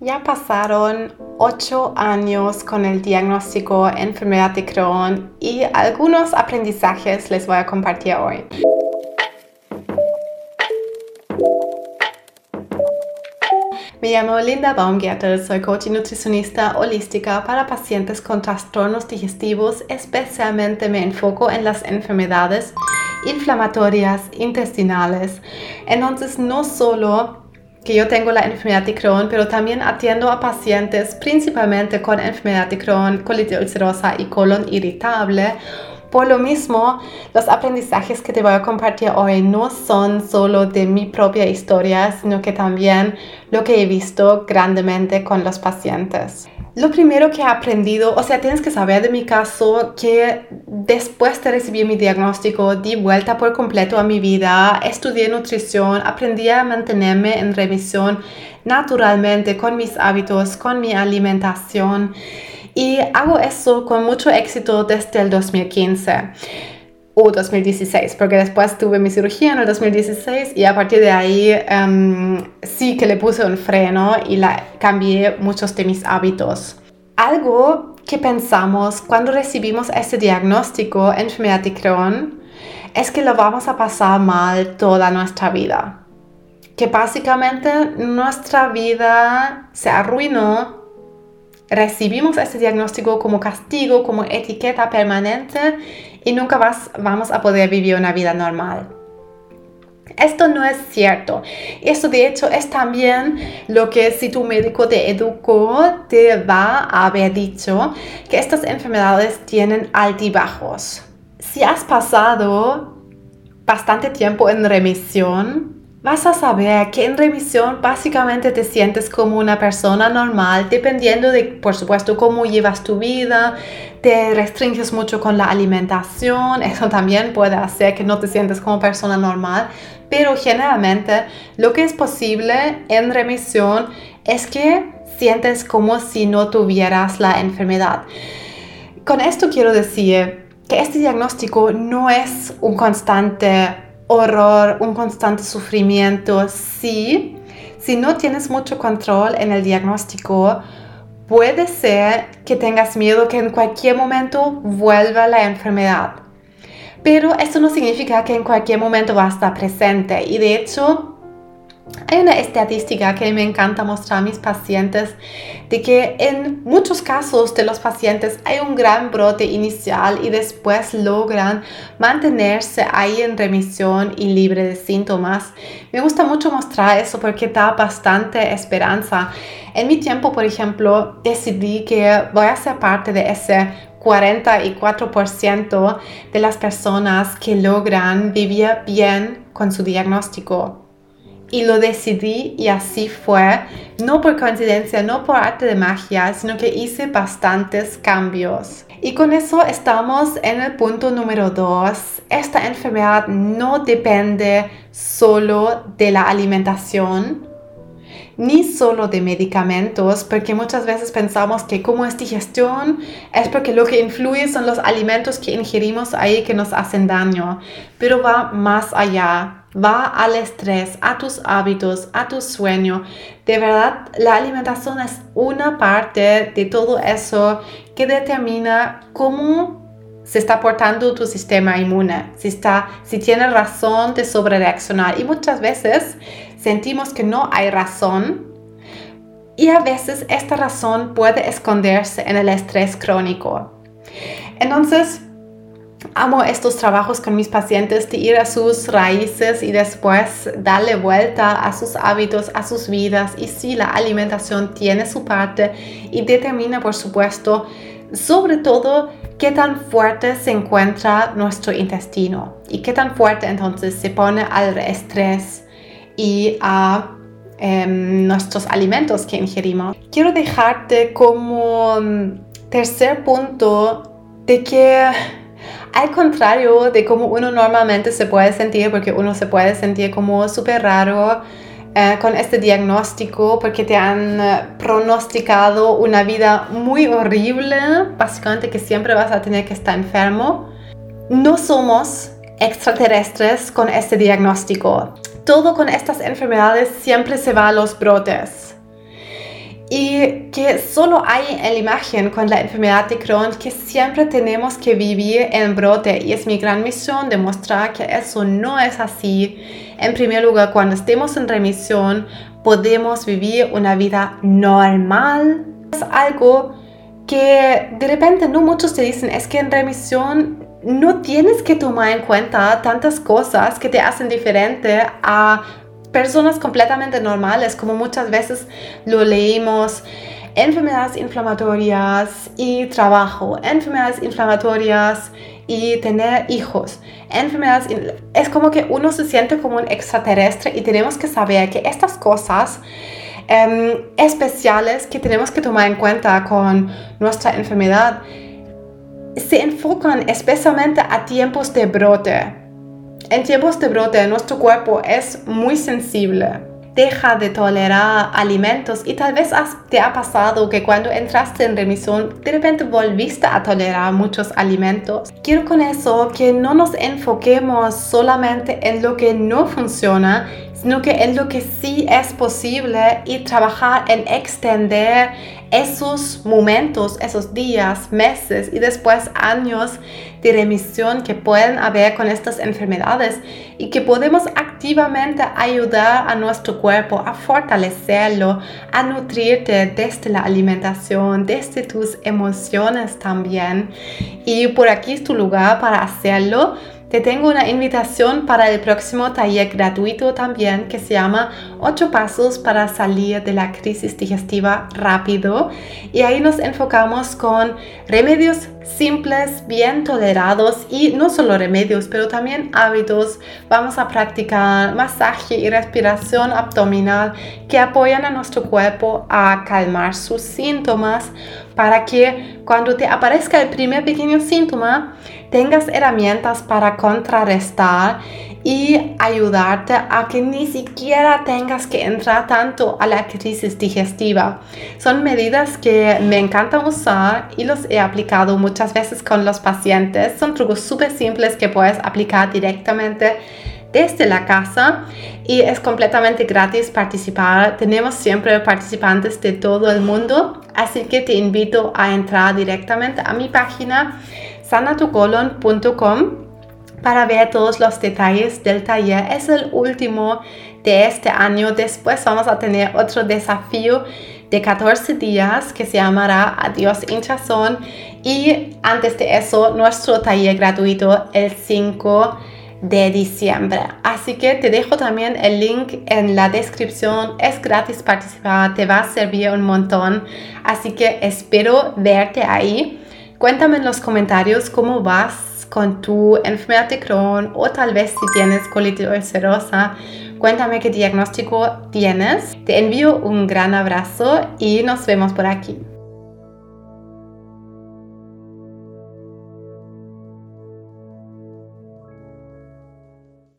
Ya pasaron ocho años con el diagnóstico enfermedad de Crohn y algunos aprendizajes les voy a compartir hoy. Me llamo Linda Baumgärtel, soy coach y nutricionista holística para pacientes con trastornos digestivos, especialmente me enfoco en las enfermedades inflamatorias intestinales. Entonces no solo que yo tengo la enfermedad de Crohn, pero también atiendo a pacientes principalmente con enfermedad de Crohn, colitis ulcerosa y colon irritable. Por lo mismo, los aprendizajes que te voy a compartir hoy no son solo de mi propia historia, sino que también lo que he visto grandemente con los pacientes. Lo primero que he aprendido, o sea, tienes que saber de mi caso que después de recibir mi diagnóstico di vuelta por completo a mi vida, estudié nutrición, aprendí a mantenerme en remisión naturalmente con mis hábitos, con mi alimentación y hago eso con mucho éxito desde el 2015 o 2016, porque después tuve mi cirugía en el 2016 y a partir de ahí em, sí que le puse un freno y la, cambié muchos de mis hábitos. Algo que pensamos cuando recibimos este diagnóstico enfermedad de Crohn es que lo vamos a pasar mal toda nuestra vida. Que básicamente nuestra vida se arruinó recibimos este diagnóstico como castigo, como etiqueta permanente y nunca más vamos a poder vivir una vida normal. Esto no es cierto. Esto de hecho es también lo que si tu médico te educó te va a haber dicho que estas enfermedades tienen altibajos. Si has pasado bastante tiempo en remisión, vas a saber que en remisión básicamente te sientes como una persona normal, dependiendo de, por supuesto, cómo llevas tu vida, te restringes mucho con la alimentación, eso también puede hacer que no te sientes como persona normal, pero generalmente lo que es posible en remisión es que sientes como si no tuvieras la enfermedad. Con esto quiero decir que este diagnóstico no es un constante horror, un constante sufrimiento. Sí, si no tienes mucho control en el diagnóstico, puede ser que tengas miedo que en cualquier momento vuelva la enfermedad. Pero eso no significa que en cualquier momento va a estar presente. Y de hecho, hay una estadística que me encanta mostrar a mis pacientes de que en muchos casos de los pacientes hay un gran brote inicial y después logran mantenerse ahí en remisión y libre de síntomas. Me gusta mucho mostrar eso porque da bastante esperanza. En mi tiempo, por ejemplo, decidí que voy a ser parte de ese 44% de las personas que logran vivir bien con su diagnóstico y lo decidí y así fue, no por coincidencia, no por arte de magia, sino que hice bastantes cambios. Y con eso estamos en el punto número dos. Esta enfermedad no depende solo de la alimentación, ni solo de medicamentos, porque muchas veces pensamos que como es digestión, es porque lo que influye son los alimentos que ingerimos ahí que nos hacen daño, pero va más allá, va al estrés, a tus hábitos, a tu sueño. De verdad, la alimentación es una parte de todo eso que determina cómo se está portando tu sistema inmune, si, está, si tiene razón de sobrereaccionar. Y muchas veces sentimos que no hay razón y a veces esta razón puede esconderse en el estrés crónico. Entonces, amo estos trabajos con mis pacientes de ir a sus raíces y después darle vuelta a sus hábitos, a sus vidas. Y si la alimentación tiene su parte y determina, por supuesto, sobre todo qué tan fuerte se encuentra nuestro intestino y qué tan fuerte entonces se pone al estrés y a em, nuestros alimentos que ingerimos. Quiero dejarte como mm, tercer punto de que al contrario de cómo uno normalmente se puede sentir, porque uno se puede sentir como súper raro, eh, con este diagnóstico porque te han eh, pronosticado una vida muy horrible, básicamente que siempre vas a tener que estar enfermo. No somos extraterrestres con este diagnóstico. Todo con estas enfermedades siempre se va a los brotes. Y que solo hay en la imagen con la enfermedad de Crohn que siempre tenemos que vivir en brote y es mi gran misión demostrar que eso no es así. En primer lugar, cuando estemos en remisión, podemos vivir una vida normal. Es algo que de repente no muchos te dicen, es que en remisión no tienes que tomar en cuenta tantas cosas que te hacen diferente a personas completamente normales, como muchas veces lo leímos. Enfermedades inflamatorias y trabajo, enfermedades inflamatorias y tener hijos, enfermedades... Es como que uno se siente como un extraterrestre y tenemos que saber que estas cosas em, especiales que tenemos que tomar en cuenta con nuestra enfermedad se enfocan especialmente a tiempos de brote en tiempos de brote, nuestro cuerpo es muy sensible. Deja de tolerar alimentos y tal vez te ha pasado que cuando entraste en remisión de repente volviste a tolerar muchos alimentos. Quiero con eso que no nos enfoquemos solamente en lo que no funciona, sino que en lo que sí es posible y trabajar en extender esos momentos, esos días, meses y después años de remisión que pueden haber con estas enfermedades y que podemos activamente ayudar a nuestro cuerpo a fortalecerlo, a nutrirte desde la alimentación, desde tus emociones también. Y por aquí es tu lugar para hacerlo te tengo una invitación para el próximo taller gratuito también que se llama 8 pasos para salir de la crisis digestiva rápido. Y ahí nos enfocamos con remedios simples, bien tolerados y no solo remedios, pero también hábitos. Vamos a practicar masaje y respiración abdominal que apoyan a nuestro cuerpo a calmar sus síntomas para que cuando te aparezca el primer pequeño síntoma, tengas herramientas para contrarrestar y ayudarte a que ni siquiera tengas que entrar tanto a la crisis digestiva. Son medidas que me encantan usar y los he aplicado muchas veces con los pacientes. Son trucos súper simples que puedes aplicar directamente desde la casa y es completamente gratis participar. Tenemos siempre participantes de todo el mundo, así que te invito a entrar directamente a mi página sanatucolon.com para ver todos los detalles del taller. Es el último de este año. Después vamos a tener otro desafío de 14 días que se llamará Adiós hinchazón. Y antes de eso, nuestro taller gratuito el 5 de diciembre. Así que te dejo también el link en la descripción. Es gratis participar, te va a servir un montón. Así que espero verte ahí. Cuéntame en los comentarios cómo vas con tu enfermedad de Crohn o tal vez si tienes colitis ulcerosa. Cuéntame qué diagnóstico tienes. Te envío un gran abrazo y nos vemos por aquí.